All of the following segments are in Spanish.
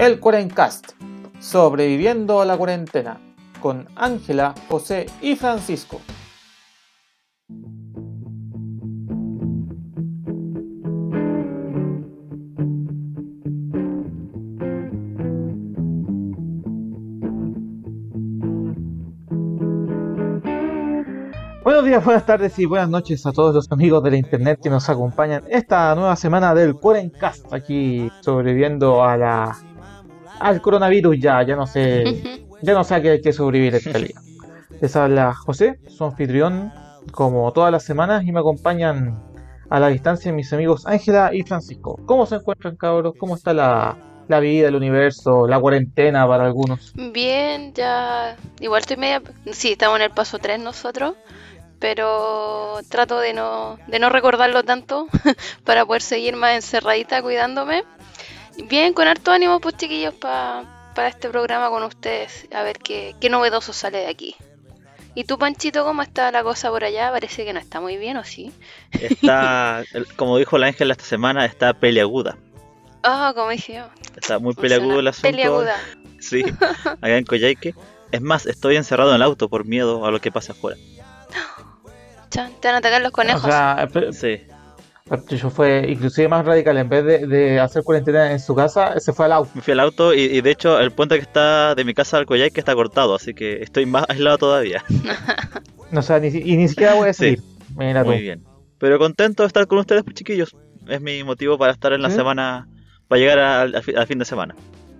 el Cuarencast, sobreviviendo a la cuarentena, con Ángela, José y Francisco. Buenos días, buenas tardes y buenas noches a todos los amigos de la internet que nos acompañan esta nueva semana del Cuarencast, aquí sobreviviendo a la al coronavirus ya, ya no sé, ya no sé a qué hay que sobrevivir esta día. Les habla José, su anfitrión, como todas las semanas, y me acompañan a la distancia mis amigos Ángela y Francisco. ¿Cómo se encuentran, cabros? ¿Cómo está la, la vida, el universo, la cuarentena para algunos? Bien, ya. Igual estoy media. Sí, estamos en el paso 3 nosotros. Pero trato de no, de no recordarlo tanto para poder seguir más encerradita cuidándome. Bien, con harto ánimo, pues chiquillos, pa- para este programa con ustedes. A ver qué, qué novedoso sale de aquí. ¿Y tú, Panchito, cómo está la cosa por allá? Parece que no está muy bien, ¿o sí? Está, como dijo la Ángela esta semana, está peleaguda. Ah, como dije yo. Está muy peleagudo el asunto. Peliaguda. Sí, acá en Coyhaique. Es más, estoy encerrado en el auto por miedo a lo que pasa afuera. Chan, te van a atacar los conejos. O sea, Sí, Patricio fue inclusive más radical. En vez de, de hacer cuarentena en su casa, se fue al auto. me fui al auto y, y de hecho el puente que está de mi casa al Coyhaique está cortado, así que estoy más aislado todavía. No, o sea, ni, y ni siquiera voy a Sí. seguir. Mira tú. Muy bien. Pero contento de estar con ustedes, pues, chiquillos. Es mi motivo para estar en la ¿Sí? semana, para llegar al, al fin de semana.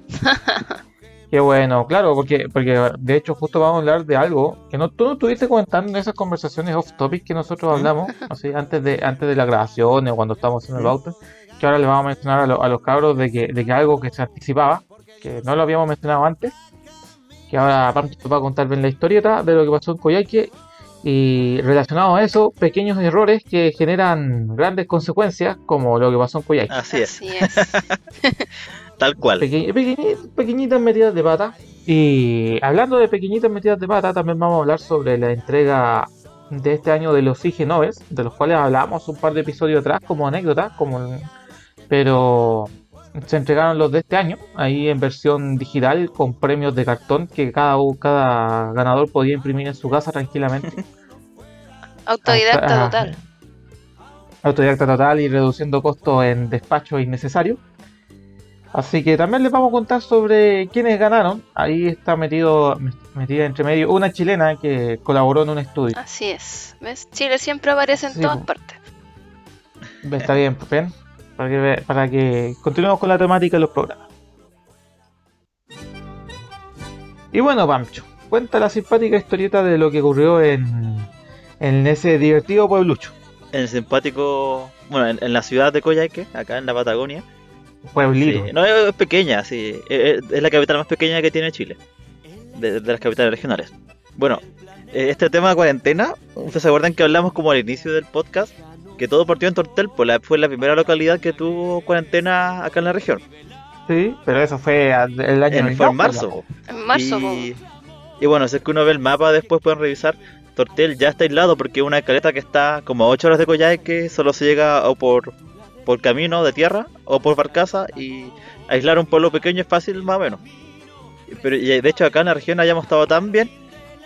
Qué bueno, claro, porque, porque de hecho justo vamos a hablar de algo que no, tú no estuviste comentando en esas conversaciones off topic que nosotros hablamos, así antes de, antes de la grabación o cuando estábamos en el auto, que ahora les vamos a mencionar a, lo- a los cabros de que, de que algo que se anticipaba, que no lo habíamos mencionado antes, que ahora Pancho nos va a contar bien la historieta de lo que pasó en Coyhaique y relacionado a eso, pequeños errores que generan grandes consecuencias, como lo que pasó en Coyhaique. Así es, Así es. tal cual. Peque- pequeñi- pequeñitas metidas de pata. Y hablando de pequeñitas metidas de pata, también vamos a hablar sobre la entrega de este año de los IG Noves, de los cuales hablamos un par de episodios atrás como anécdota, como pero se entregaron los de este año, ahí en versión digital con premios de cartón que cada, cada ganador podía imprimir en su casa tranquilamente. Autodidacta Ah, total. autodidacta total y reduciendo costos en despacho innecesario. Así que también les vamos a contar sobre quiénes ganaron. Ahí está metido metida entre medio una chilena que colaboró en un estudio. Así es. ¿Ves? Chile siempre aparece en Sí, todas partes. Está bien, ven, para que, ve- para que continuemos con la temática de los programas. Y bueno, Pancho, cuenta la simpática historieta de lo que ocurrió en, en ese divertido pueblucho. En el simpático, bueno, en, en la ciudad de Coyhaique, acá en la Patagonia. Pueblito. Sí, No, es pequeña, sí. Es, la capital más pequeña que tiene Chile. De, de las capitales regionales. Bueno, eh, este tema de cuarentena, ¿ustedes se acuerdan que hablamos como al inicio del podcast? Que todo partió en Tortel, pues la, fue la primera localidad que tuvo cuarentena acá en la región. Sí, pero eso fue el año En, fue en 90, marzo. En marzo, y, y bueno, si es que uno ve el mapa, después pueden revisar. Tortel ya está aislado porque es una caleta que está como a 8 horas de Coyhaique, solo se llega o por, por camino de tierra o por barcaza y aislar un pueblo pequeño es fácil más o menos. Pero y de hecho acá en la región hayamos estado tan bien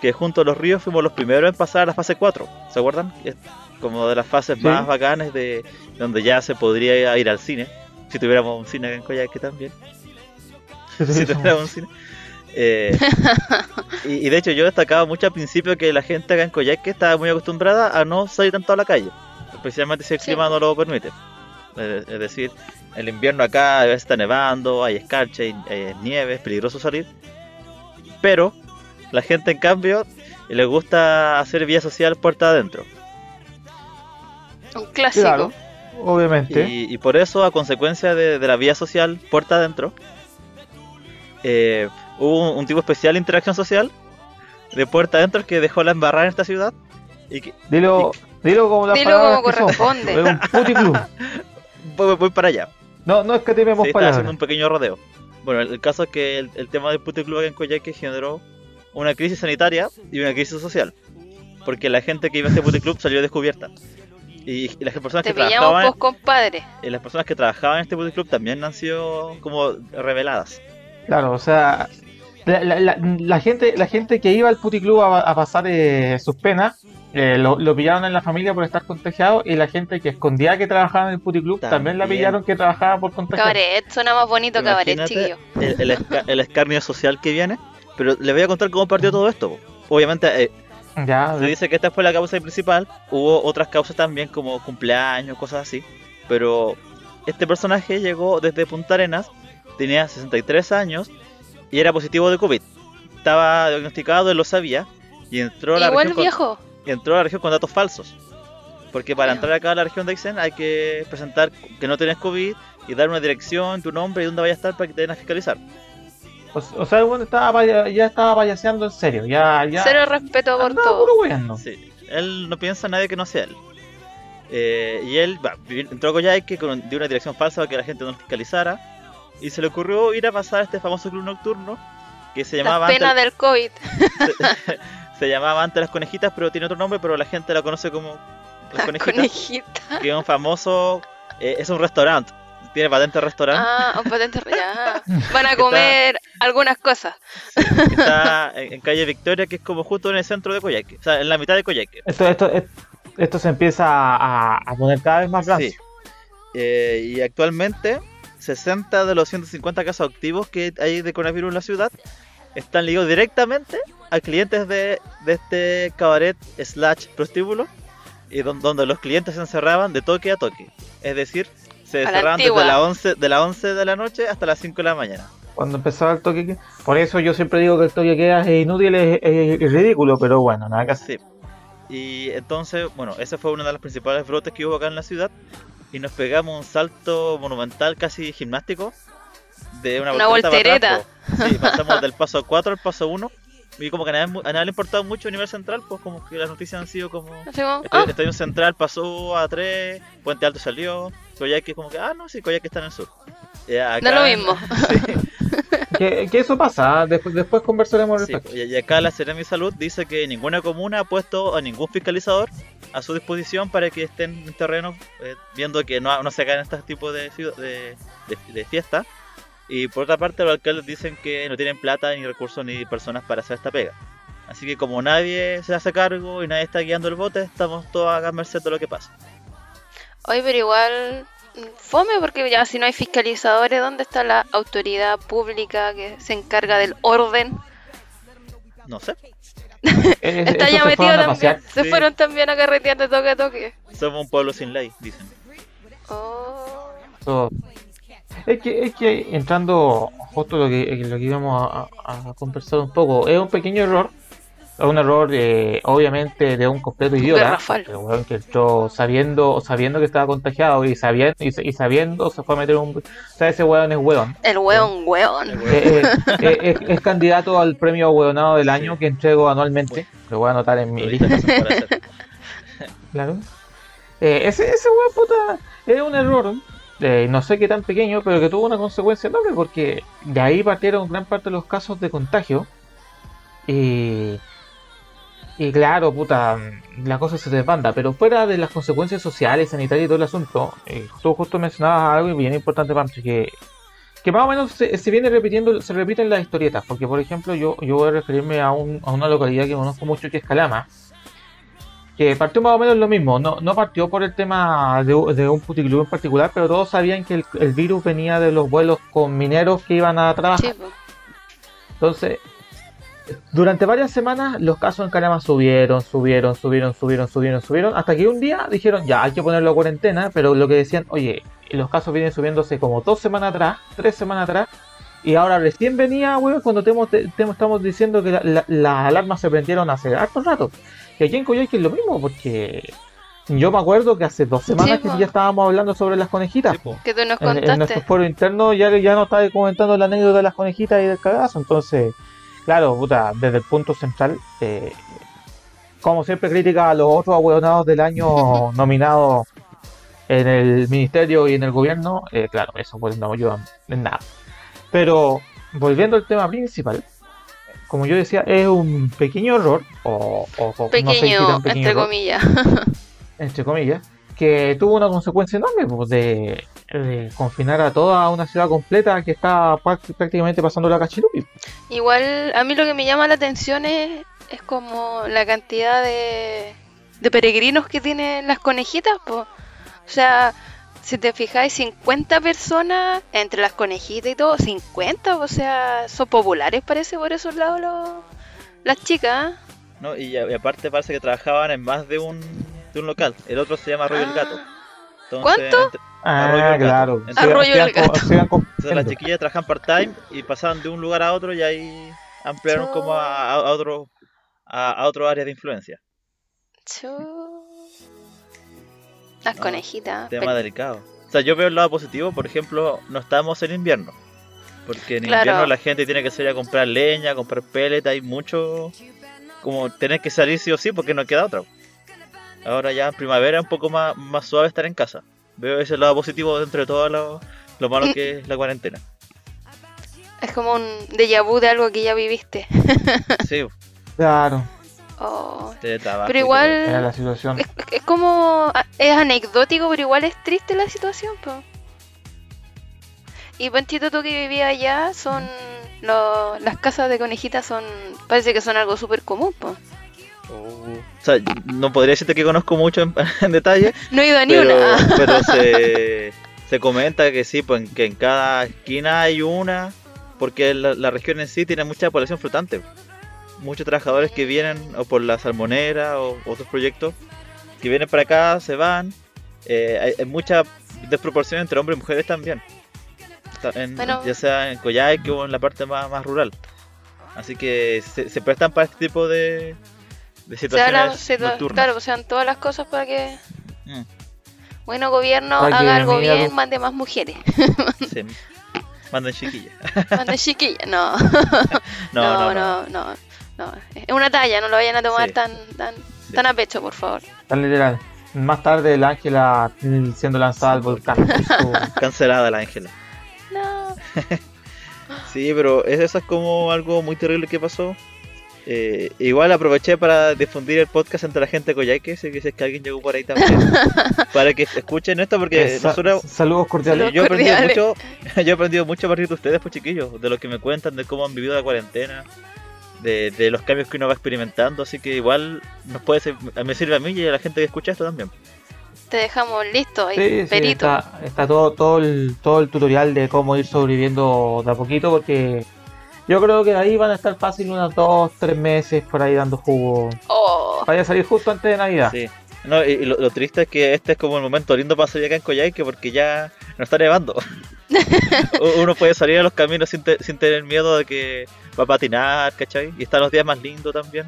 que junto a los ríos fuimos los primeros en pasar a la fase 4, ¿se acuerdan? Es como de las fases Sí. más bacanas de donde ya se podría ir al cine, si tuviéramos un cine acá en Coyhaique también si tuviéramos un cine. Eh, y, y de hecho yo destacaba mucho al principio que la gente acá en Coyhaique estaba muy acostumbrada a no salir tanto a la calle, especialmente si el Sí. clima no lo permite. Es es decir, el invierno acá a veces está nevando, hay escarcha, hay, hay nieve, es peligroso salir. Pero la gente en cambio le gusta hacer vía social puerta adentro. Un clásico. Claro, obviamente. Y, y por eso, a consecuencia de, de la vía social puerta adentro, eh, hubo un, un tipo especial de interacción social de puerta adentro que dejó la embarrada en esta ciudad. Y que Dilo, dilo como Dilo son. corresponde. Es un puticlub. voy, voy para allá. No, no es que tememos Se está palabras. haciendo un pequeño rodeo. Bueno, el, el caso es que el, el tema del puticlub acá en Coyhaique generó una crisis sanitaria y una crisis social. Porque la gente que iba a este puticlub salió descubierta. Y, y las personas Te que trabajaban compadre. eh, las personas que trabajaban en este puticlub también han sido como reveladas. Claro, o sea, la, la- la- la gente la gente que iba al puticlub a, a pasar eh, sus penas eh, lo, lo pillaron en la familia por estar contagiado y la gente que escondía que trabajaba en el puticlub también, la También. pillaron que trabajaba por contagiado. Cabaret, suena más bonito cabaret, chiquillo. el, el esca- el escarnio social que viene. Pero le voy a contar cómo partió todo esto. Obviamente, eh, Ya, se dice que esta fue la causa principal. Hubo otras causas también, como cumpleaños, cosas así. Pero este personaje llegó desde Punta Arenas, tenía 63 años y era positivo de COVID. Estaba diagnosticado, él lo sabía. Y entró a la Igual región con- viejo. Entró a la región con datos falsos. Porque para entrar acá a la región de Aysén hay que presentar que no tienes COVID y dar una dirección, tu nombre y dónde vaya a estar para que te den a fiscalizar. o, o sea, el bueno estaba ya estaba payaseando en serio, ya, ya. Cero respeto por andaba todo. weando. Sí, él no piensa en nadie que no sea él. Eh, y él entró a Coyhaique con dio una dirección falsa para que la gente no lo fiscalizara. Y se le ocurrió ir a pasar a este famoso club nocturno que se llamaba antes, del COVID. se, llamaba antes Las Conejitas, pero tiene otro nombre, pero la gente la conoce como Las Conejitas. Conejita. que es un famoso, eh, es un restaurante, tiene patente de restaurante, Ah, un patente ya. Van a comer algunas cosas. está en, en calle Victoria, que es como justo en el centro de Coyhaique, o sea, en la mitad de Coyhaique. Esto, esto, esto, esto se empieza a, a poner cada vez más rancio. Sí. Eh, y actualmente, 60 de los 150 casos activos que hay de coronavirus en la ciudad están ligados directamente a clientes de, de este cabaret slash prostíbulo, y don- donde los clientes se encerraban de toque a toque. Es decir, se A la encerraban desde las 11 de las 11 de la noche hasta las 5 de la mañana. Cuando empezaba el toque que- Por eso yo siempre digo que el toque que queda es inútil, es, es- es ridículo, pero bueno, nada que hacer. Sí. Y entonces, bueno, ese fue uno de los principales brotes que hubo acá en la ciudad. Y nos pegamos un salto monumental, casi gimnástico, de una, Una voltereta Sí, pasamos del paso 4 al paso 1. Y como que a nadie, a nadie le ha importado mucho a nivel central, pues como que las noticias han sido como... Estadio, ah, Estadio Central pasó a 3, Puente Alto salió, Coyhaique como que, ah, no, sí, Coyhaique está en el sur. Acá- No es lo mismo. Que, que eso pasa, ¿ah? después, después conversaremos al Sí, respecto. y y acá la Seremi Salud dice que ninguna comuna ha puesto a ningún fiscalizador a su disposición para que estén en terreno eh, viendo que no, no se hagan este tipo de, de, de, de fiestas. Y por otra parte, los alcaldes dicen que no tienen plata, ni recursos, ni personas para hacer esta pega. Así que como nadie se hace cargo y nadie está guiando el bote, estamos todos a merced de lo que pasa. Oye, pero igual fome porque ya si no hay fiscalizadores, ¿dónde está la autoridad pública que se encarga del orden? No sé, Es- Está ya metido también. pasear. Se Sí. fueron también a carretear de toque a toque. somos un pueblo sin ley, dicen. Oh. Eso- Es que, es que entrando justo lo que, lo que íbamos a, conversar un poco, es un pequeño error, es un error eh, obviamente de un completo idiota, weón que entró sabiendo, sabiendo que estaba contagiado y sabiendo, y, y sabiendo se fue a meter un... O sea, ese weón es weón. El weón, weón. El Eh, eh, eh, es, es candidato al premio hueonado del año que entrego anualmente, lo voy a anotar en mi lista. Claro. Eh, ese, ese weón puta es un error, eh, no sé qué tan pequeño, pero que tuvo una consecuencia enorme porque de ahí partieron gran parte de los casos de contagio. Y, y claro, puta, la cosa se desbanda, pero fuera de las consecuencias sociales, sanitarias y todo el asunto, eh, tú justo mencionabas algo bien importante, Pancho, que, que más o menos se, se viene repitiendo, se repiten las historietas, porque por ejemplo yo, yo voy a referirme a, un- a una localidad que conozco mucho que es Calama, que partió más o menos lo mismo, no, no partió por el tema de, de un puticlub en particular, pero todos sabían que el, el virus venía de los vuelos con mineros que iban a trabajar. Entonces, durante varias semanas los casos en Calama subieron, subieron, subieron, subieron, subieron, subieron, hasta que un día dijeron, ya, hay que ponerlo a cuarentena, pero lo que decían, oye, los casos vienen subiéndose como dos semanas atrás, tres semanas atrás, y ahora recién venía, weón, cuando te, hemos- te- te estamos diciendo que la- la- las alarmas se prendieron hace harto rato. Y aquí en Coyhaique es lo mismo, porque yo me acuerdo que hace dos semanas Sí, que ya estábamos hablando sobre las conejitas. Que tú nos En, en nuestro contaste. foro interno ya, ya nos estaba comentando la anécdota de las conejitas y del cagazo. Entonces, claro, puta, desde el punto central, eh, como siempre critica a los otros ahueonados del año nominados en el ministerio y en el gobierno, eh, claro, eso pues no ayuda en nada. Pero, volviendo al tema principal, como yo decía, es un pequeño error, o, o- no sé Pequeño, tan pequeño entre error, comillas. entre comillas, que tuvo una consecuencia enorme pues, de, confinar a toda una ciudad completa que está prácticamente pasando la cachilupi. Igual a mí lo que me llama la atención es, es como la cantidad de, de peregrinos que tienen las conejitas, po. O sea, si te fijáis, 50 personas entre las conejitas y todo, 50, o sea, son populares parece por esos lados los, las chicas. ¿eh? ¿no? Y, aparte parece que trabajaban en más de un, de un local. El otro se llama Arroyo el Gato. Ah, Entonces, ¿Cuánto? entre- Ah, Arroyo el Gato. claro. Entonces- Se- Arroyo se el Gato. entonces las chiquillas trabajan part-time y pasaban de un lugar a otro y ahí ampliaron como a, a otro a, a otro área de influencia. Chu. Las No, conejitas. Tema delicado. O sea, yo veo el lado positivo, por ejemplo, no estamos en invierno. Porque en Claro. invierno la gente tiene que salir a comprar leña, comprar pellet, hay mucho... Como tener que salir sí o sí porque no queda otra. Ahora ya en primavera es un poco más, más suave estar en casa. Veo ese lado positivo dentro de todo lo, lo malo que es la cuarentena. Es como un déjà vu de algo que ya viviste. Sí, Claro, Oh. Pero era igual la situación. es, es como es anecdótico, pero igual es triste la situación, po. Y Panchito, tú que vivías allá, son lo- las casas de conejitas son parece que son algo súper común, po. O sea, no podría decirte que conozco mucho en, en detalle, No he ido a ni pero, una. pero se, se comenta que sí, pues que en cada esquina hay una, porque la, la región en sí tiene mucha población flotante. Muchos trabajadores que vienen o por la salmonera o otros proyectos, que vienen para acá, se van. Eh, hay, hay mucha desproporción entre hombres y mujeres también. Ta- en- Bueno. Ya sea en Coyhaique o en la parte más, más rural. Así que se, se prestan para este tipo de, de Se habla- situaciones se- nocturnas. claro, o sean todas las cosas para que Mm, bueno gobierno Para haga algo bien, tú- mande más mujeres. sí. Manden chiquillas. Mande chiquillas, no. No, no, no. no, no, no. Es una talla, no lo vayan a tomar Sí. tan, tan, tan a pecho, por favor. Tan literal. Más tarde el Ángela mm, siendo lanzada al volcán. Cancelada la Ángela. No. Sí, pero es- eso es como algo muy terrible que pasó. Eh, igual aproveché para difundir el podcast entre la gente de Coyhaique, si es que alguien llegó por ahí también, para que escuchen esto porque nosotros Saludos cordiales. yo he aprendido cordiales. mucho, yo he aprendido mucho a partir de ustedes, pues chiquillos, de lo que me cuentan, de cómo han vivido la cuarentena, de, de los cambios que uno va experimentando, así que igual nos puede ser- me sirve a mí y a la gente que escucha esto también. Te dejamos listo ahí, Sí, está, está todo, todo, el, todo el tutorial de cómo ir sobreviviendo de a poquito porque yo creo que ahí van a estar fácil unos 2, 3 meses por ahí dando jugo. Oh, Vaya a salir justo antes de Navidad. Sí. No, y, y lo, lo triste es que este es como el momento lindo para salir acá en Coyhaique porque ya no está nevando. Uno puede salir a los caminos sin, te- sin tener miedo de que va a patinar, ¿cachai? Y están los días más lindos también.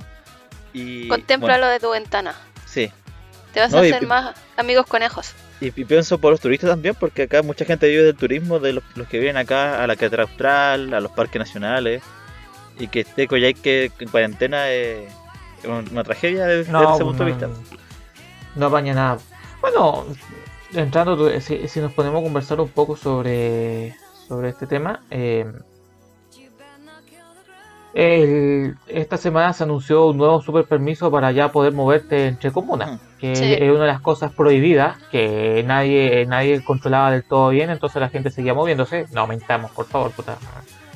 Y, contémplalo de tu ventana. bueno, sí. Te vas No, a y- hacer más amigos conejos. Y, y pienso por los turistas también, porque acá mucha gente vive del turismo, de los, los que vienen acá a la Catedral Austral, a los parques nacionales. Y que esté Coyhaique en cuarentena es una, tragedia desde, desde ese punto de vista. No apaña nada. Bueno, entrando, tú- si, si nos ponemos a conversar un poco sobre, sobre este tema, eh, el- esta semana se anunció un nuevo super permiso para ya poder moverte entre comunas, que Sí. es una de las cosas prohibidas que nadie nadie controlaba del todo bien, entonces la gente seguía moviéndose. No aumentamos, por favor, puta.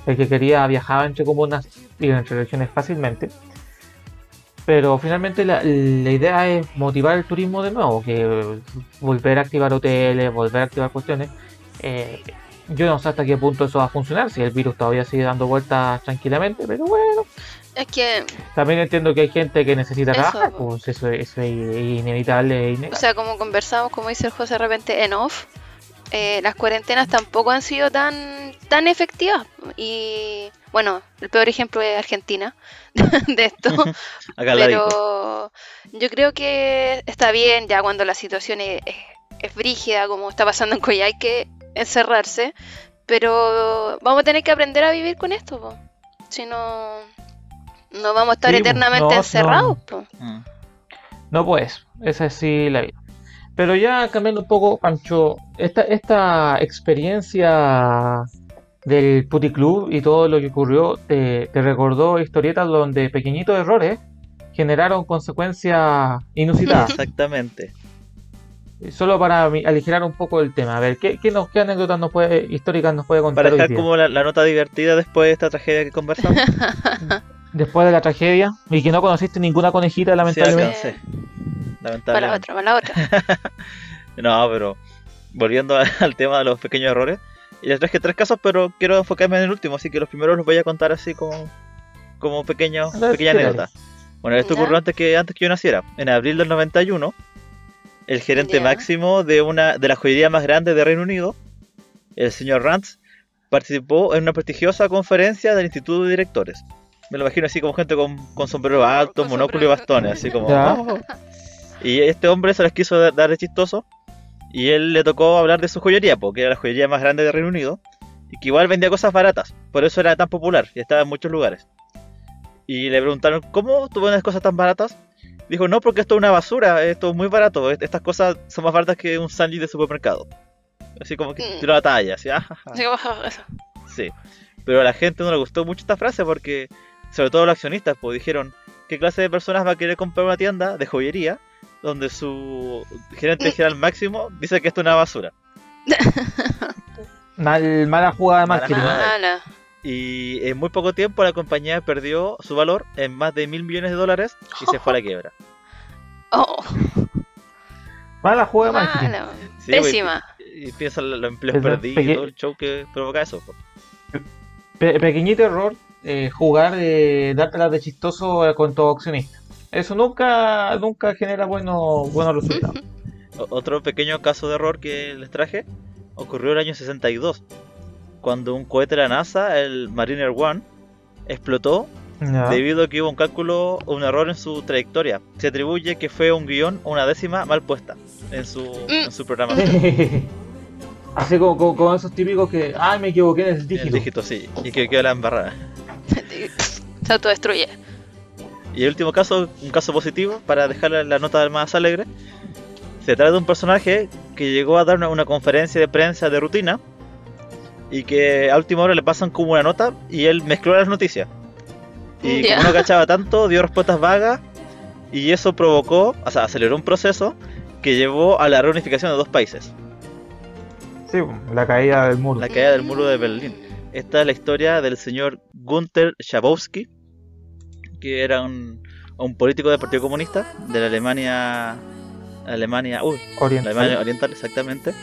El que quería viajaba entre comunas y entre regiones fácilmente. Pero finalmente la, la idea es motivar el turismo de nuevo, que volver a activar hoteles, volver a activar cuestiones. Eh, yo no sé hasta qué punto eso va a funcionar, si el virus todavía sigue dando vueltas tranquilamente, pero bueno, Es que, también entiendo que hay gente que necesita Eso, trabajar, pues eso, eso es inevitable. e o sea, como conversamos, como dice el José de repente en off, eh, las cuarentenas tampoco han sido tan, tan efectivas. Y bueno, el peor ejemplo es Argentina de esto. Acá. Pero yo creo que está bien ya cuando la situación es, es, es brígida, como está pasando en Coyhaique, encerrarse. Pero vamos a tener que aprender a vivir con esto, po. si no, no vamos a estar Sí, eternamente No, encerrados. no. po. Mm. No pues, esa es sí la vida. Pero ya cambiando un poco, Pancho, esta, esta experiencia del puticlub y todo lo que ocurrió, te, te recordó historietas donde pequeñitos errores generaron consecuencias inusitadas. Exactamente. solo para aligerar un poco el tema. A ver, ¿qué, qué, nos, qué anécdotas nos puede, históricas nos puede contar Para hoy dejar día? como la, la nota divertida después de esta tragedia que conversamos. Después de la tragedia y que no conociste ninguna conejita, Sí, lamentablemente. alcancé. Para Lamentablemente. otra, para la otra. No, pero volviendo a- al tema de los pequeños errores. Y les traje tres casos, pero quiero enfocarme en el último, así que los primeros los voy a contar así como, como ver, pequeña ¿qué anécdota. Bueno, esto Ya. ocurrió antes que, antes que yo naciera. En abril del 91, el gerente Ya. máximo de una de la joyería más grande de Reino Unido, el señor Rance, participó en una prestigiosa conferencia del Instituto de Directores. Me lo imagino así como gente con, con sombrero alto, Con monóculo y bastones, así como... Ya. "Oh". Y este hombre se las quiso dar de chistoso y él le tocó hablar de su joyería, porque era la joyería más grande de Reino Unido y que igual vendía cosas baratas, por eso era tan popular y estaba en muchos lugares. Y le preguntaron, ¿cómo tú vendes cosas tan baratas? Dijo, no, porque esto es una basura, esto es muy barato, est- estas cosas son más baratas que un sándwich de supermercado. Así como que tiró la talla, así, "Ah, ja, ja". Así que baja eso. Sí, pero a la gente no le gustó mucho esta frase porque, sobre todo los accionistas, pues dijeron, ¿qué clase de personas va a querer comprar una tienda de joyería donde su gerente general máximo dice que esto es una basura? Mal, mala jugada de marketing. Mala. Y en muy poco tiempo la compañía perdió su valor en más de mil millones de dólares y se fue a la quiebra. Oh, Mala jugada de marketing. mala. Sí, Pésima. Y, y piensa en los empleos perdidos y peque- todo el show que provoca eso. Pe- pequeñito error, eh, jugar, eh, dártelas de chistoso eh, con tu accionista. Eso nunca, nunca genera buenos, buenos resultados. Otro pequeño caso de error que les traje ocurrió en el año 62, cuando un cohete de la NASA, el Mariner One, explotó debido a que hubo un cálculo o un error en su trayectoria. Se atribuye que fue un guion o una décima mal puesta en su, en su programación. Así como, como, como esos típicos que, ay, me equivoqué en el El dígito. dígito, sí, y que quedó la embarrada. Se autodestruye. Y el último caso, un caso positivo, para dejar la nota más alegre, se trata de un personaje que llegó a dar una, una conferencia de prensa de rutina y que a última hora le pasan como una nota y él mezcló las noticias. Y Ya. como no cachaba tanto, dio respuestas vagas y eso provocó, o sea, aceleró un proceso que llevó a la reunificación de dos países, Sí, la caída del muro. la caída del muro de Berlín. Esta es la historia del señor Gunther Schabowski, que era un, un político del Partido Comunista de la Alemania, Alemania, uy, la Oriental. Alemania Oriental exactamente.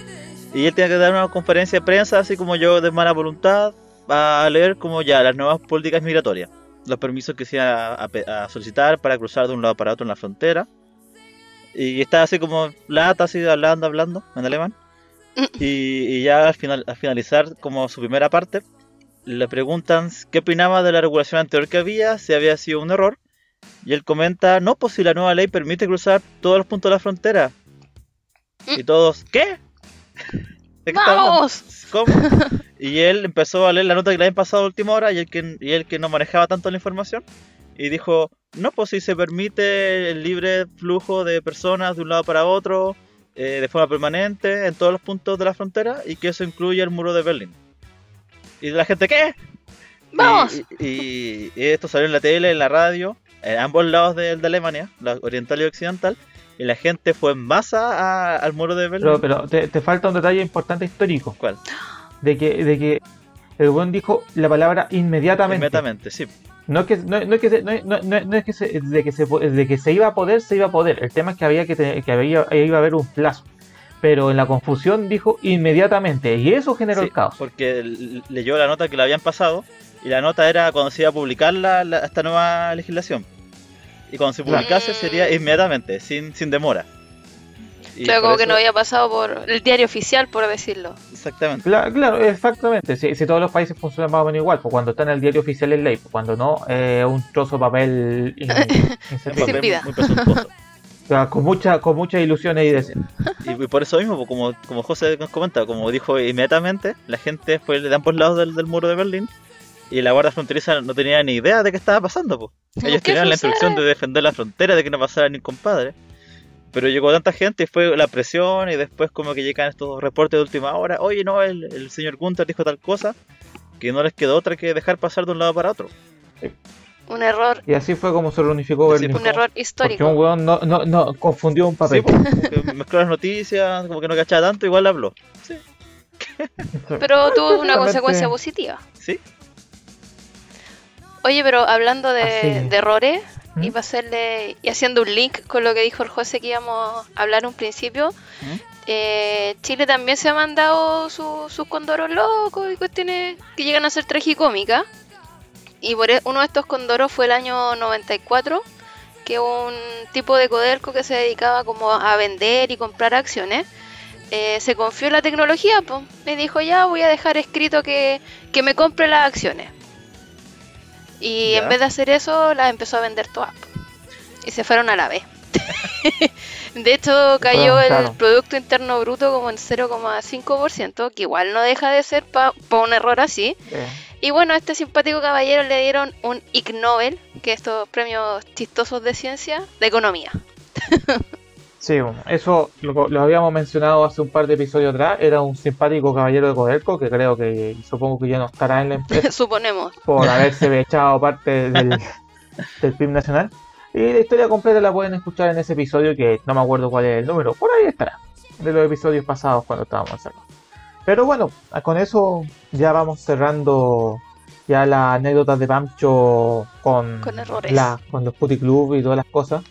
Y él tenía que dar una conferencia de prensa, así como yo de mala voluntad, a leer como ya las nuevas políticas migratorias, los permisos que se iban a, a pe- a solicitar para cruzar de un lado para otro en la frontera. Y estaba así como lata, así hablando, hablando en alemán. Y, y ya al, final, al finalizar como su primera parte, le preguntan qué opinaba de la regulación anterior que había, si había sido un error. Y él comenta, no, pues si la nueva ley permite cruzar todos los puntos de la frontera. Y todos, ¿qué? ¿De qué? ¡Vamos! ¿Cómo? Y él empezó a leer la nota que le habían pasado a última hora y él que, y él que no manejaba tanto la información. Y dijo, no, pues si se permite el libre flujo de personas de un lado para otro, eh, de forma permanente, en todos los puntos de la frontera, y que eso incluye el muro de Berlín. Y la gente, ¿qué? ¡Vamos! Y, y- y esto salió en la tele, en la radio, en ambos lados de, de Alemania, la oriental y occidental, y la gente fue en masa a- al muro de Berlín. Pero, pero te, te falta un detalle importante histórico. ¿Cuál? De que, de que el buen dijo la palabra inmediatamente. Inmediatamente, sí. No es que, no, no es que, se- no, no- no- no es que se- de, que se, de que se iba a poder, se iba a poder. El tema es que había que, tener- que había, iba a haber un plazo. Pero en la confusión dijo inmediatamente. Y eso generó Sí, el caos. Porque leyó la nota que le habían pasado y la nota era cuando se iba a publicar la, la- esta nueva legislación. Y cuando se publicase Mm. sería inmediatamente, sin, sin demora. Y Claro, como que no había pasado por el diario oficial, por decirlo. Exactamente. Cla- Claro, exactamente. Si, si todos los países funcionan más o menos igual, pues cuando está en el diario oficial es ley, pues cuando no, eh, un trozo de papel in- Un inservible. papel vida. muy, muy sea, con, mucha, con muchas ilusiones y deseos. y, y por eso mismo, pues, como, como José nos comenta, como dijo inmediatamente, la gente fue de ambos lados del, del muro de Berlín y la Guardia Fronteriza no tenía ni idea de qué estaba pasando. Pues. Ellos ¿Qué tenían la instrucción de defender la frontera, de que no pasara ni compadre. Pero llegó tanta gente y fue la presión y después como que llegan estos reportes de última hora. Oye, no, el, el señor Gunther dijo tal cosa que no les quedó otra que dejar pasar de un lado para otro. Un error, Y así fue como se reunificó Sí, Berlín. un error Porque histórico. un weón no, no, no confundió un Sí, papel. que mezcló las noticias, como que no cachaba tanto, igual habló. Sí, Pero tuvo una consecuencia positiva. sí. Oye, pero hablando de, errores, ¿Mm? y hacerle y haciendo un link con lo que dijo el José que íbamos a hablar un principio, ¿Mm? eh, Chile también se ha mandado su- sus condoros locos y cuestiones que llegan a ser tragicómicas. Y por e- uno de estos condoros fue el año 94, que un tipo de coderco que se dedicaba como a vender y comprar acciones, eh, se confió en la tecnología, pues, me dijo ya voy a dejar escrito que, que me compre las acciones. Y Ya. en vez de hacer eso, las empezó a vender todas. Y se fueron a la vez. de hecho, cayó el. Producto Interno Bruto como en 0,5%, que igual no deja de ser para un error así. Y bueno, a este simpático caballero le dieron un Ig Nobel, que estos premios chistosos de ciencia, de economía. Sí, eso lo, lo habíamos mencionado hace un par de episodios atrás. Era un simpático caballero de Codelco que creo que supongo que ya no estará en la empresa Suponemos. por haberse echado parte del, del PIB nacional. Y la historia completa la pueden escuchar en ese episodio que no me acuerdo cuál es el número. Por ahí estará. De los episodios pasados cuando estábamos encerrados. Pero bueno, con eso ya vamos cerrando ya las anécdotas de Pancho con, Con errores. la- con los Putty Club y todas las cosas.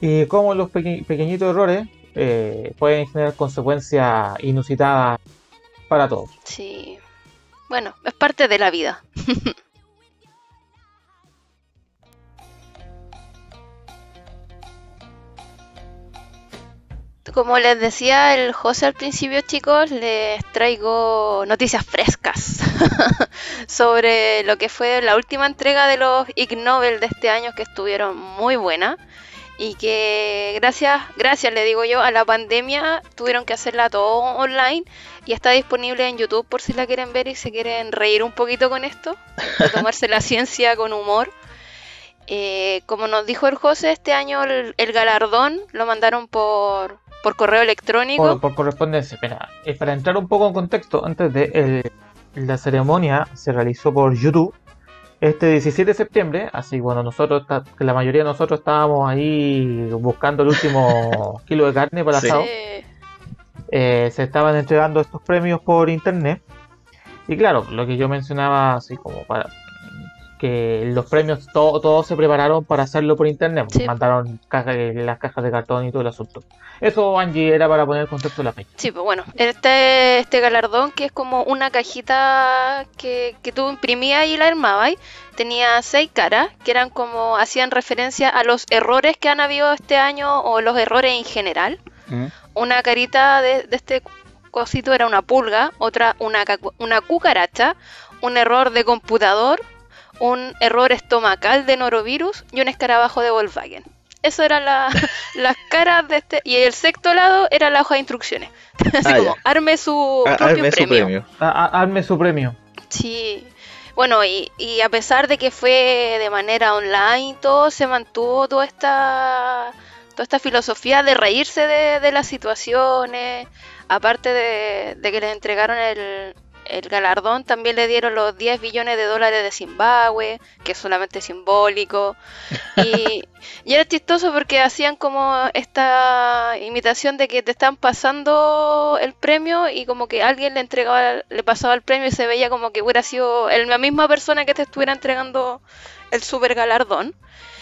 Y cómo los peque- pequeñitos errores eh, pueden generar consecuencias inusitadas para todos. Sí. Bueno, es parte de la vida. Como les decía el José al principio, chicos, les traigo noticias frescas sobre lo que fue la última entrega de los Ig Nobel de este año que estuvieron muy buenas y que gracias, gracias le digo yo, a la pandemia tuvieron que hacerla todo online y está disponible en YouTube por si la quieren ver y se quieren reír un poquito con esto, de tomarse la ciencia con humor. Eh, como nos dijo el José, este año el, el galardón lo mandaron por, por correo electrónico. Por, por correspondencia, espera, eh, para entrar un poco en contexto, antes de el- la ceremonia se realizó por YouTube este 17 de septiembre, así bueno, nosotros, que la mayoría de nosotros estábamos ahí buscando el último kilo de carne para el asado, Eh, eh, se estaban entregando estos premios por internet. Y claro, lo que yo mencionaba, así como para que los premios to- todos se prepararon para hacerlo por internet, Sí. mandaron caja- las cajas de cartón y todo el asunto. Eso, Angie, era para poner el contexto de la fecha. Sí, pues bueno, este, este galardón que es como una cajita que, que tú imprimías y la armabas, tenía seis caras que eran como, hacían referencia a los errores que han habido este año o los errores en general. Una carita de, de este cosito era una pulga, otra una, una cucaracha, un error de computador, un error estomacal de norovirus y un escarabajo de Volkswagen. Eso eran la- las caras de este. Y el sexto lado era la hoja de instrucciones. Así Ah, como, ya. arme su Ah, propio arme su premio. premio. A- a- Hazme su premio. Sí. Bueno, y, y a pesar de que fue de manera online y todo, se mantuvo toda esta, toda esta filosofía de reírse de, de las situaciones. Aparte de, de que les entregaron el, el galardón, también le dieron los 10 billones de dólares de Zimbabue, que es solamente simbólico. Y, y era chistoso porque hacían como esta imitación de que te están pasando el premio y como que alguien le entregaba, le pasaba el premio y se veía como que hubiera sido el- la misma persona que te estuviera entregando el super galardón.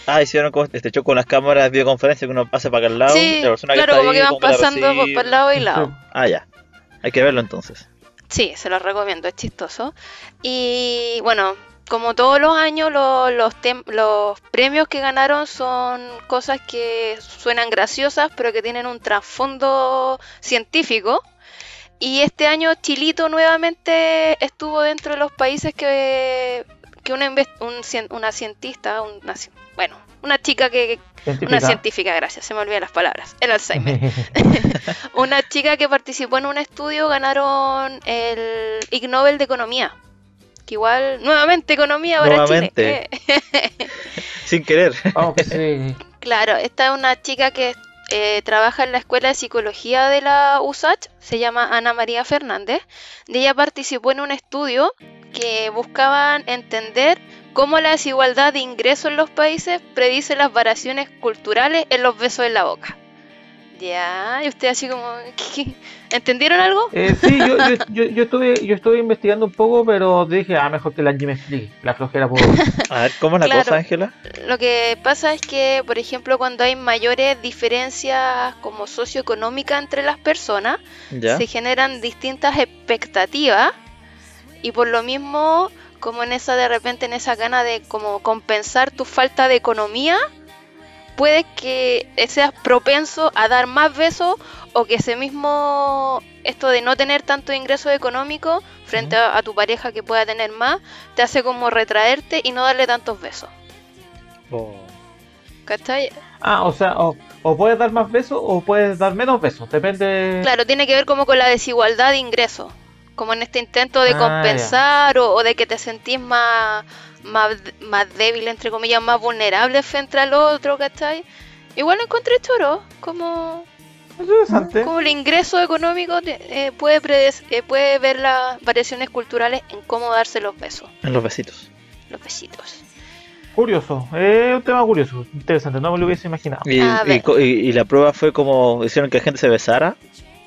Ah, hicieron como este show con las cámaras de videoconferencia que uno pasa para acá al lado. sí, y la persona claro, está como ahí que van como que la pasando por, por lado y lado. Ah, ya. Hay que verlo entonces. Sí, se los recomiendo, es chistoso. Y bueno, como todos los años, lo- los, los premios que ganaron son cosas que suenan graciosas, pero que tienen un trasfondo científico. Y este año Chilito nuevamente estuvo dentro de los países que, una, un una cientista, bueno, una chica que... Científica. Una científica, gracias, se me olvidan las palabras. El Alzheimer. Una chica que participó en un estudio ganaron el Ig Nobel de Economía. Que igual, nuevamente economía para Nuevamente. Chile. Sin querer. Sí. claro, esta es una chica que eh, trabaja en la Escuela de Psicología de la USACH, se llama Ana María Fernández. Y ella participó en un estudio que buscaban entender cómo la desigualdad de ingresos en los países predice las variaciones culturales en los besos en la boca. Ya, y usted así como. ¿entendieron algo? Eh, sí, yo, yo, yo, yo estuve, yo estuve investigando un poco, pero dije, ah, mejor que la Angie me explique. La flojera por. A ver, ¿cómo es la Claro. cosa, Ángela? Lo que pasa es que, por ejemplo, cuando hay mayores diferencias como socioeconómicas entre las personas, ¿Ya? se generan distintas expectativas y por lo mismo, como en esa de repente, en esa gana de como compensar tu falta de economía, puede que seas propenso a dar más besos o que ese mismo, esto de no tener tanto ingreso económico frente a, a tu pareja que pueda tener más, te hace como retraerte y no darle tantos besos. Oh. ¿Cachai? Ah, o sea, o, o puedes dar más besos o puedes dar menos besos. Depende. Claro, tiene que ver como con la desigualdad de ingresos. Como en este intento de Ah, compensar o, o de que te sentís más, más, más débil, entre comillas, más vulnerable frente al otro, ¿cachai? Igual lo encontré choro, como, Interesante. como el ingreso económico eh, puede, eh, puede ver las variaciones culturales en cómo darse los besos, En los besitos. los besitos. Curioso. Es un tema curioso. Interesante. No me lo hubiese imaginado. Y- y la prueba fue como hicieron que la gente se besara.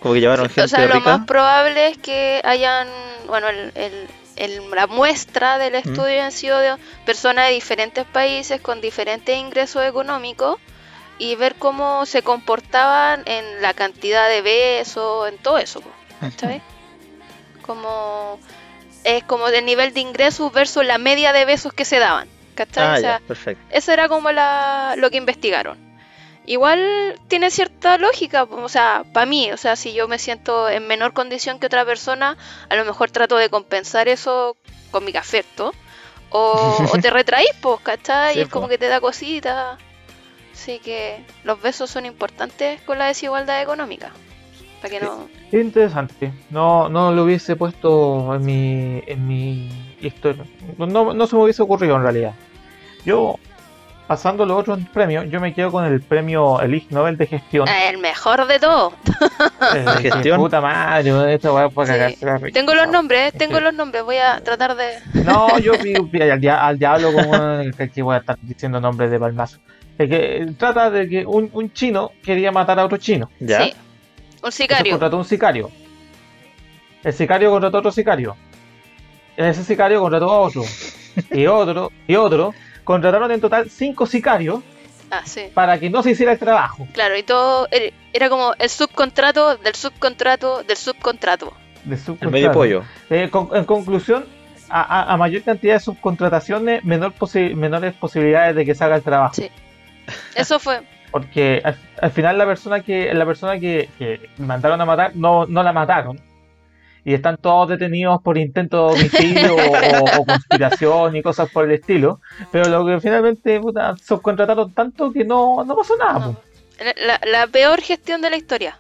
Como que llevaron gente O sea, lo más probable es que hayan, bueno, el, el- el- la muestra del estudio han sido de personas de diferentes países con diferentes ingresos económicos y ver cómo se comportaban en la cantidad de besos, en todo eso, ¿cachai? Como es como del nivel de ingresos versus la media de besos que se daban, ¿cachai? Ah, O sea, ya, perfecto. eso era como la, lo que investigaron. Igual tiene cierta lógica, o sea, para mí, o sea, si yo me siento en menor condición que otra persona, a lo mejor trato de compensar eso con mi afecto. O, o te retraís, pues, ¿cachai? Sí, y es como que te da cosita. Así que los besos son importantes con la desigualdad económica. Para que no... Interesante. No, no lo hubiese puesto en mi, en mi historia. No, no se me hubiese ocurrido en realidad. Yo, pasando los otros premios, yo me quedo con el premio, el Ig Nobel de Gestión. El mejor de todo. Eh, ¿De que gestión? Puta madre, weá para Sí. cagarse la. Tengo los nombres, Sí. tengo los nombres. Voy a tratar de... No, yo al, dia- al diablo como el que voy a estar diciendo nombres de palmazo. Es que eh, trata de que un, un chino quería matar a otro chino. ¿Ya? Sí. Un Entonces sicario. contrató un sicario. El sicario contrató a otro sicario. Ese sicario contrató a otro. Y otro. Y otro. Contrataron en total cinco sicarios Ah, sí. para que no se hiciera el trabajo. Claro, y todo er- era como el subcontrato del subcontrato del subcontrato. De El medio pollo. Eh, con- en conclusión, a, a- a mayor cantidad de subcontrataciones, menor posi- menores posibilidades de que se haga el trabajo. Sí. Eso fue. Porque al, al final la persona que la persona que, que mandaron a matar no, no la mataron. Y están todos detenidos por intento de homicidio o, o conspiración y cosas por el estilo. Pero lo que finalmente puta, subcontrataron tanto que no, no pasó nada. no, la, la peor gestión de la historia.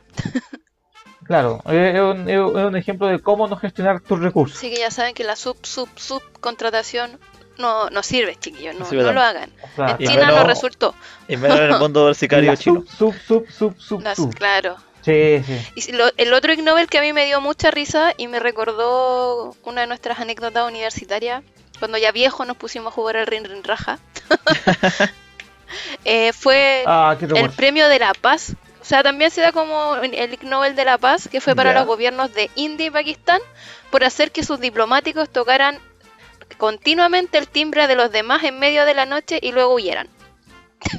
Claro, es un, es un ejemplo de cómo no gestionar tus recursos. Así que ya saben que la sub, sub, subcontratación no, no sirve, chiquillos. No, Sí, no lo hagan. O sea, En Y China no menos- resultó. Y menos en el mundo del sicario la chino. sub, sub, sub, sub, sub, Las- sub. claro. Sí, sí. Y lo- el otro Ig Nobel que a mí me dio mucha risa y me recordó una de nuestras anécdotas universitarias, cuando ya viejo nos pusimos a jugar al Rin Rin Raja, eh, fue Ah, el premio de la paz. O sea, también se da como el Ig Nobel de la paz, que fue para los gobiernos de India y Pakistán, por hacer que sus diplomáticos tocaran continuamente el timbre de los demás en medio de la noche y luego huyeran.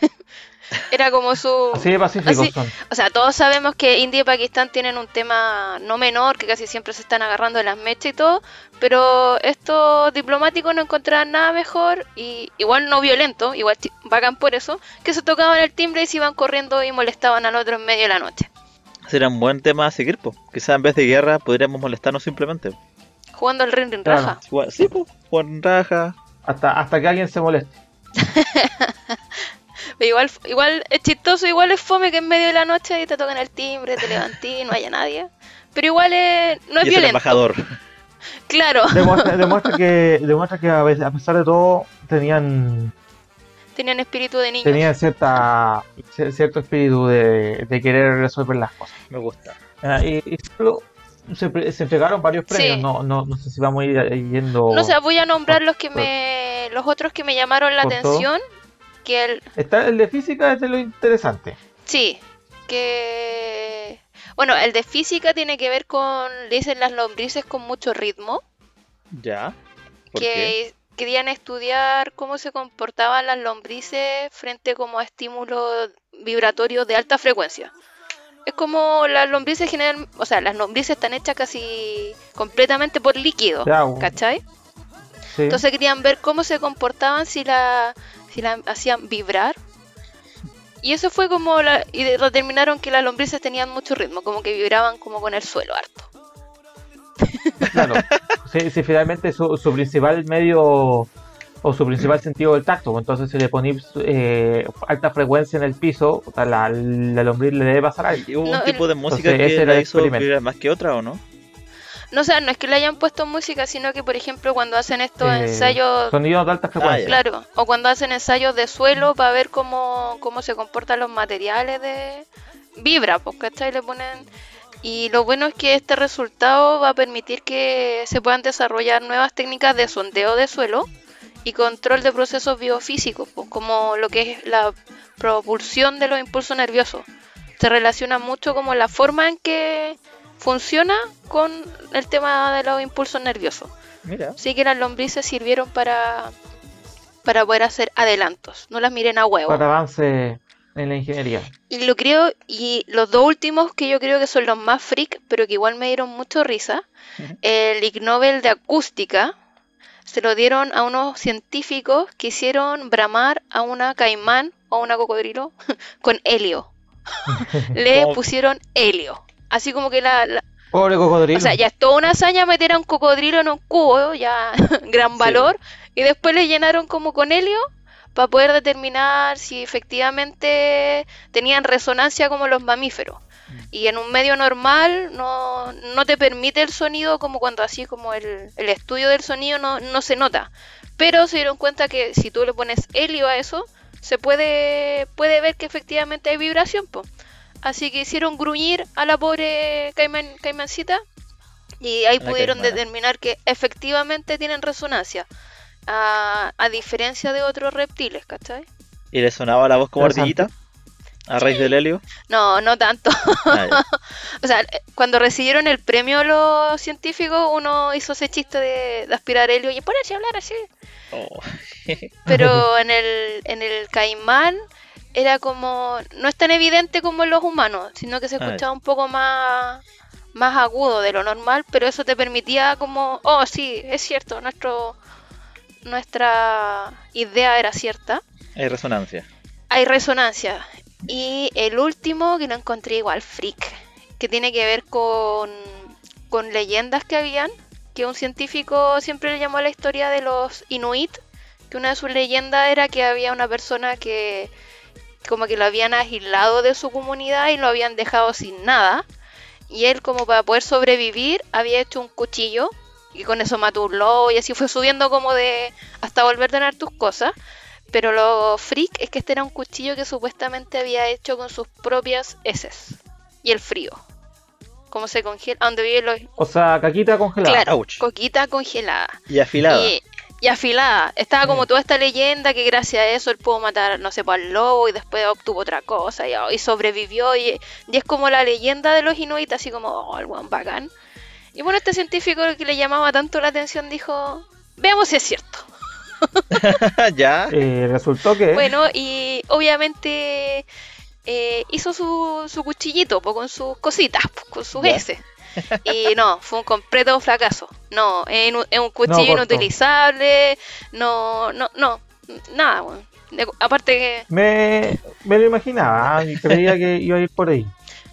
Era como su... Así de pacíficos así- son. O sea, todos sabemos que India y Pakistán tienen un tema no menor, que casi siempre se están agarrando de las mechas y todo, pero estos diplomáticos no encontraban nada mejor y igual no violento, igual bacán por eso, que se tocaban el timbre y se iban corriendo y molestaban al otro en medio de la noche, Será un buen tema a seguir, po. Quizás en vez de guerra podríamos molestarnos simplemente. jugando al ring ring Claro. raja. Igual- Sí, pues. Raja. Hasta, hasta que alguien se moleste. Pero igual, igual es chistoso, igual es fome que en medio de la noche y te tocan el timbre, te levantí y no haya nadie. Pero igual es, no es y es el violento. embajador. Claro, Demuestra, demuestra que, demuestra que a, veces- a pesar de todo tenían, tenían espíritu de niños. tenían cierta, cier- cierto espíritu de, de querer resolver las cosas. Me gusta. Ah, y, y solo se, se entregaron varios premios, Sí. no, no, no sé si vamos a ir yendo... No sé, voy a nombrar por- los que por- me. los otros que me llamaron la por todo. Que el. Está el de física, es de lo interesante. Sí. Que. Bueno, el de física tiene que ver con. Le dicen las lombrices con mucho ritmo. Ya. ¿Por qué? que querían estudiar cómo se comportaban las lombrices frente como a estímulos vibratorios de alta frecuencia. Es como las lombrices general, o sea, las lombrices están hechas casi completamente por líquido, Ya, ¿cachai? sí. Entonces querían ver cómo se comportaban si la, si la hacían vibrar. Y eso fue como la, y de- determinaron que las lombrices tenían mucho ritmo, como que vibraban como con el suelo harto. Claro. Sí, sí, finalmente su, su principal medio o su principal sentido del tacto. pues, Entonces, si le ponéis eh, alta frecuencia en el piso, la, la lombriz le debe pasar algo. ¿Y hubo No, un tipo de música Entonces, ese que era la el hizo experimento. vibrar más que otra o no? No, o sea, no es que le hayan puesto música, sino que, por ejemplo, cuando hacen estos Eh, ensayos Sonidos de alta frecuencia. ya. Claro, o cuando hacen ensayos de suelo para ver cómo, cómo se comportan los materiales de vibra, pues, ¿cachai? Le ponen... Y lo bueno es que este resultado va a permitir que se puedan desarrollar nuevas técnicas de sondeo de suelo y control de procesos biofísicos, pues, como lo que es la propulsión de los impulsos nerviosos. Se relaciona mucho como la forma en que funciona con el tema de los impulsos nerviosos. Mira. Así que las lombrices sirvieron para, para poder hacer adelantos. No las miren a huevo. Para avance en la ingeniería. Y lo creo, y los dos últimos que yo creo que son los más freak, pero que igual me dieron mucho risa, el Ig Nobel de acústica se lo dieron a unos científicos que hicieron bramar a una caimán o a una cocodrilo con helio. Le pusieron helio. Así como que la, la- Pobre cocodrilo. o sea, ya es toda una hazaña meter a un cocodrilo en un cubo, ya gran valor. Y después le llenaron como con helio para poder determinar si efectivamente tenían resonancia como los mamíferos. Y en un medio normal no, no te permite el sonido como cuando así como el, el estudio del sonido no, no se nota. Pero se dieron cuenta que si tú le pones helio a eso, se puede, puede ver que efectivamente hay vibración. po. Así que hicieron gruñir a la pobre caiman, caimancita y ahí la pudieron caimana. determinar que efectivamente tienen resonancia. A, a diferencia de otros reptiles, ¿cachai? ¿Y le sonaba la voz como ardillita? A raíz del helio. No, no tanto. Ah. O sea, cuando recibieron el premio los científicos, uno hizo ese chiste de, de aspirar helio y ponerse a hablar así. Oh. Pero en el, en el caimán era como. No es tan evidente como en los humanos, sino que se Ah, escuchaba un poco más, más agudo de lo normal, pero eso te permitía como. Oh, sí, es cierto, nuestro, nuestra idea era cierta. Hay resonancia. Hay resonancia. Y el último que lo encontré igual, freak, que tiene que ver con, con leyendas que habían, que un científico siempre le llamó a la historia de los Inuit, que una de sus leyendas era que había una persona que como que lo habían aislado de su comunidad y lo habían dejado sin nada. Y él como para poder sobrevivir había hecho un cuchillo y con eso mató un lobo y así fue subiendo como de hasta volver a tener tus cosas. Pero lo freak es que este era un cuchillo que supuestamente había hecho con sus propias heces. Y el frío. Como se congela. Donde viven los. O sea, caquita congelada. Claro, Ouch. coquita congelada. Y afilada. Y, y afilada. Estaba como toda esta leyenda que gracias a eso él pudo matar, no sé, pues, al lobo y después obtuvo otra cosa y, y sobrevivió. Y, y es como la leyenda de los inuit, así como, oh, el buen bacán. Y bueno, este científico que le llamaba tanto la atención dijo, veamos si es cierto. ya. Eh, resultó que. Bueno, y obviamente eh, hizo su, su cuchillito po, con sus cositas, po, con sus Ya. Y no, fue un completo fracaso. No, es, un cuchillo inutilizable. No, no, no, nada, weón. De- aparte que, Me, me lo imaginaba, ah, y creía que iba a ir por ahí.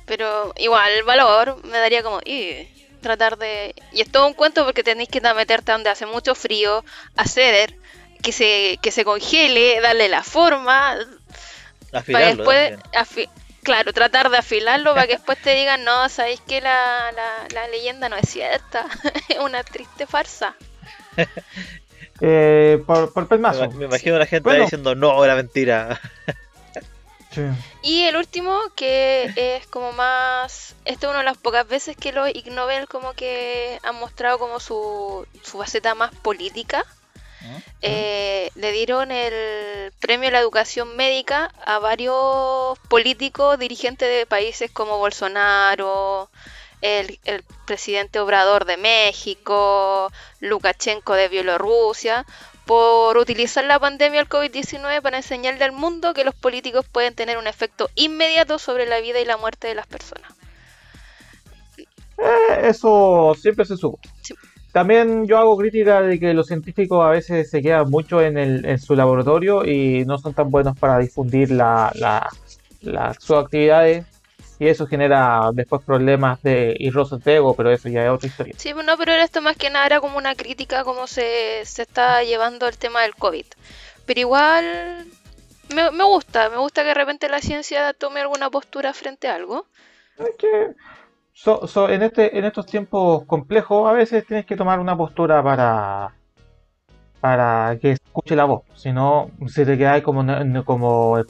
pero igual el valor me daría como, "Ih", tratar de... Y es todo un cuento porque tenéis que meterte donde hace mucho frío, hacer que se, que se congele, darle la forma, para Afilarlo. después, también. afi- claro, tratar de afilarlo para que después te digan, no, sabéis que la, la, la leyenda no es cierta, es una triste farsa. Eh, por, por Me, pelmazo. me imagino la gente Bueno. diciendo, no, era mentira. Sí. Y el último, que es como más. Este es una de las pocas veces que los Ig Nobel como que han mostrado como su, su faceta más política. Eh, le dieron el premio a la educación médica a varios políticos dirigentes de países como Bolsonaro, el, el presidente Obrador de México, Lukashenko de Bielorrusia, por utilizar la pandemia del COVID-19 para enseñarle al mundo que los políticos pueden tener un efecto inmediato sobre la vida y la muerte de las personas. Eh, eso siempre se supo. Sí. También yo hago crítica de que los científicos a veces se quedan mucho en, el, en su laboratorio y no son tan buenos para difundir la, la- la- sus actividades y eso genera después problemas de irrosos de ego, pero eso ya es otra historia. Sí, no, pero esto más que nada era como una crítica a cómo se, se está llevando el tema del COVID. Pero igual me, me gusta, me gusta que de repente la ciencia tome alguna postura frente a algo. Es que so- so- en, este, en estos tiempos complejos a veces tienes que tomar una postura para, para que escuche la voz. Si no, si te quedas como, como el,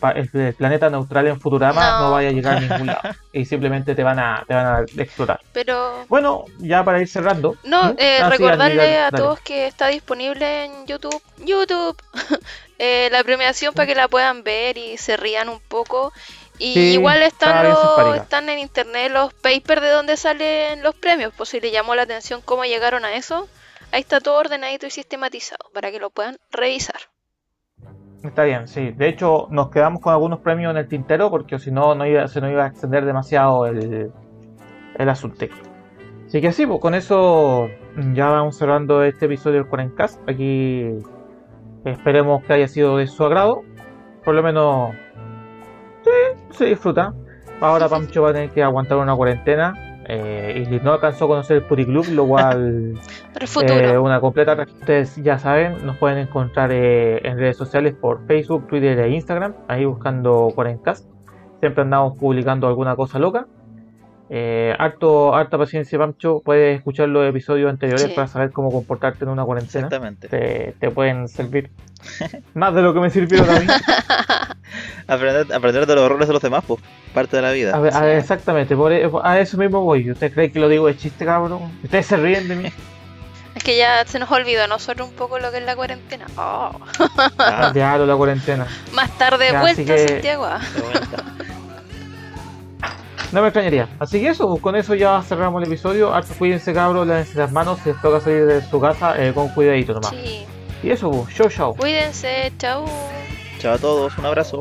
planeta neutral en Futurama, No. no, vaya a llegar a ningún lado. Y simplemente te van a, te van a explotar. Pero Bueno, ya para ir cerrando. no, ¿Mm? eh, Ah, recordarle a dale. todos que está disponible en YouTube, YouTube, eh, la premiación para que la puedan ver y se rían un poco. Y Sí, igual están, los, están en internet los papers de donde salen los premios, pues si le llamó la atención cómo llegaron a eso, ahí está todo ordenadito y sistematizado para que lo puedan revisar. Está bien, sí. De hecho, nos quedamos con algunos premios en el tintero porque si no, no iba, se nos iba a extender demasiado el, el asunto. Así que sí, pues con eso ya vamos cerrando este episodio del Cuarencast. Aquí esperemos que haya sido de su agrado. Por lo menos se disfruta. Ahora Pancho va a tener que aguantar una cuarentena. eh, y no alcanzó a conocer el Puticlub, lo cual eh, una completa Ustedes ya saben, nos pueden encontrar eh, en redes sociales por Facebook, Twitter e Instagram, ahí buscando Cuarencast. Siempre andamos publicando alguna cosa loca. Eh, harto, harta paciencia, Pancho. Puedes escuchar los episodios anteriores Sí. para saber cómo comportarte en una cuarentena. Exactamente. Te, te pueden servir más de lo que me sirvieron a mí. Aprender, aprender de los errores de los demás, pues, parte de la vida. A a exactamente, por e- a eso mismo voy. ¿Usted cree que lo digo de chiste, cabrón? ¿Ustedes se ríen de mí? Es que ya se nos olvidó a nosotros un poco lo que es la cuarentena. Oh. Ah, Diablo, la cuarentena. Más tarde Ya, vuelta, que- Santiago. de vuelta. No me extrañaría. Así que eso, con eso ya cerramos el episodio. Harto cuídense, cabros, lávense las manos. Si les toca salir de su casa, eh, con cuidadito nomás. Sí. Y eso, pues, chau, chau. Cuídense, chau. Chao a todos, un abrazo.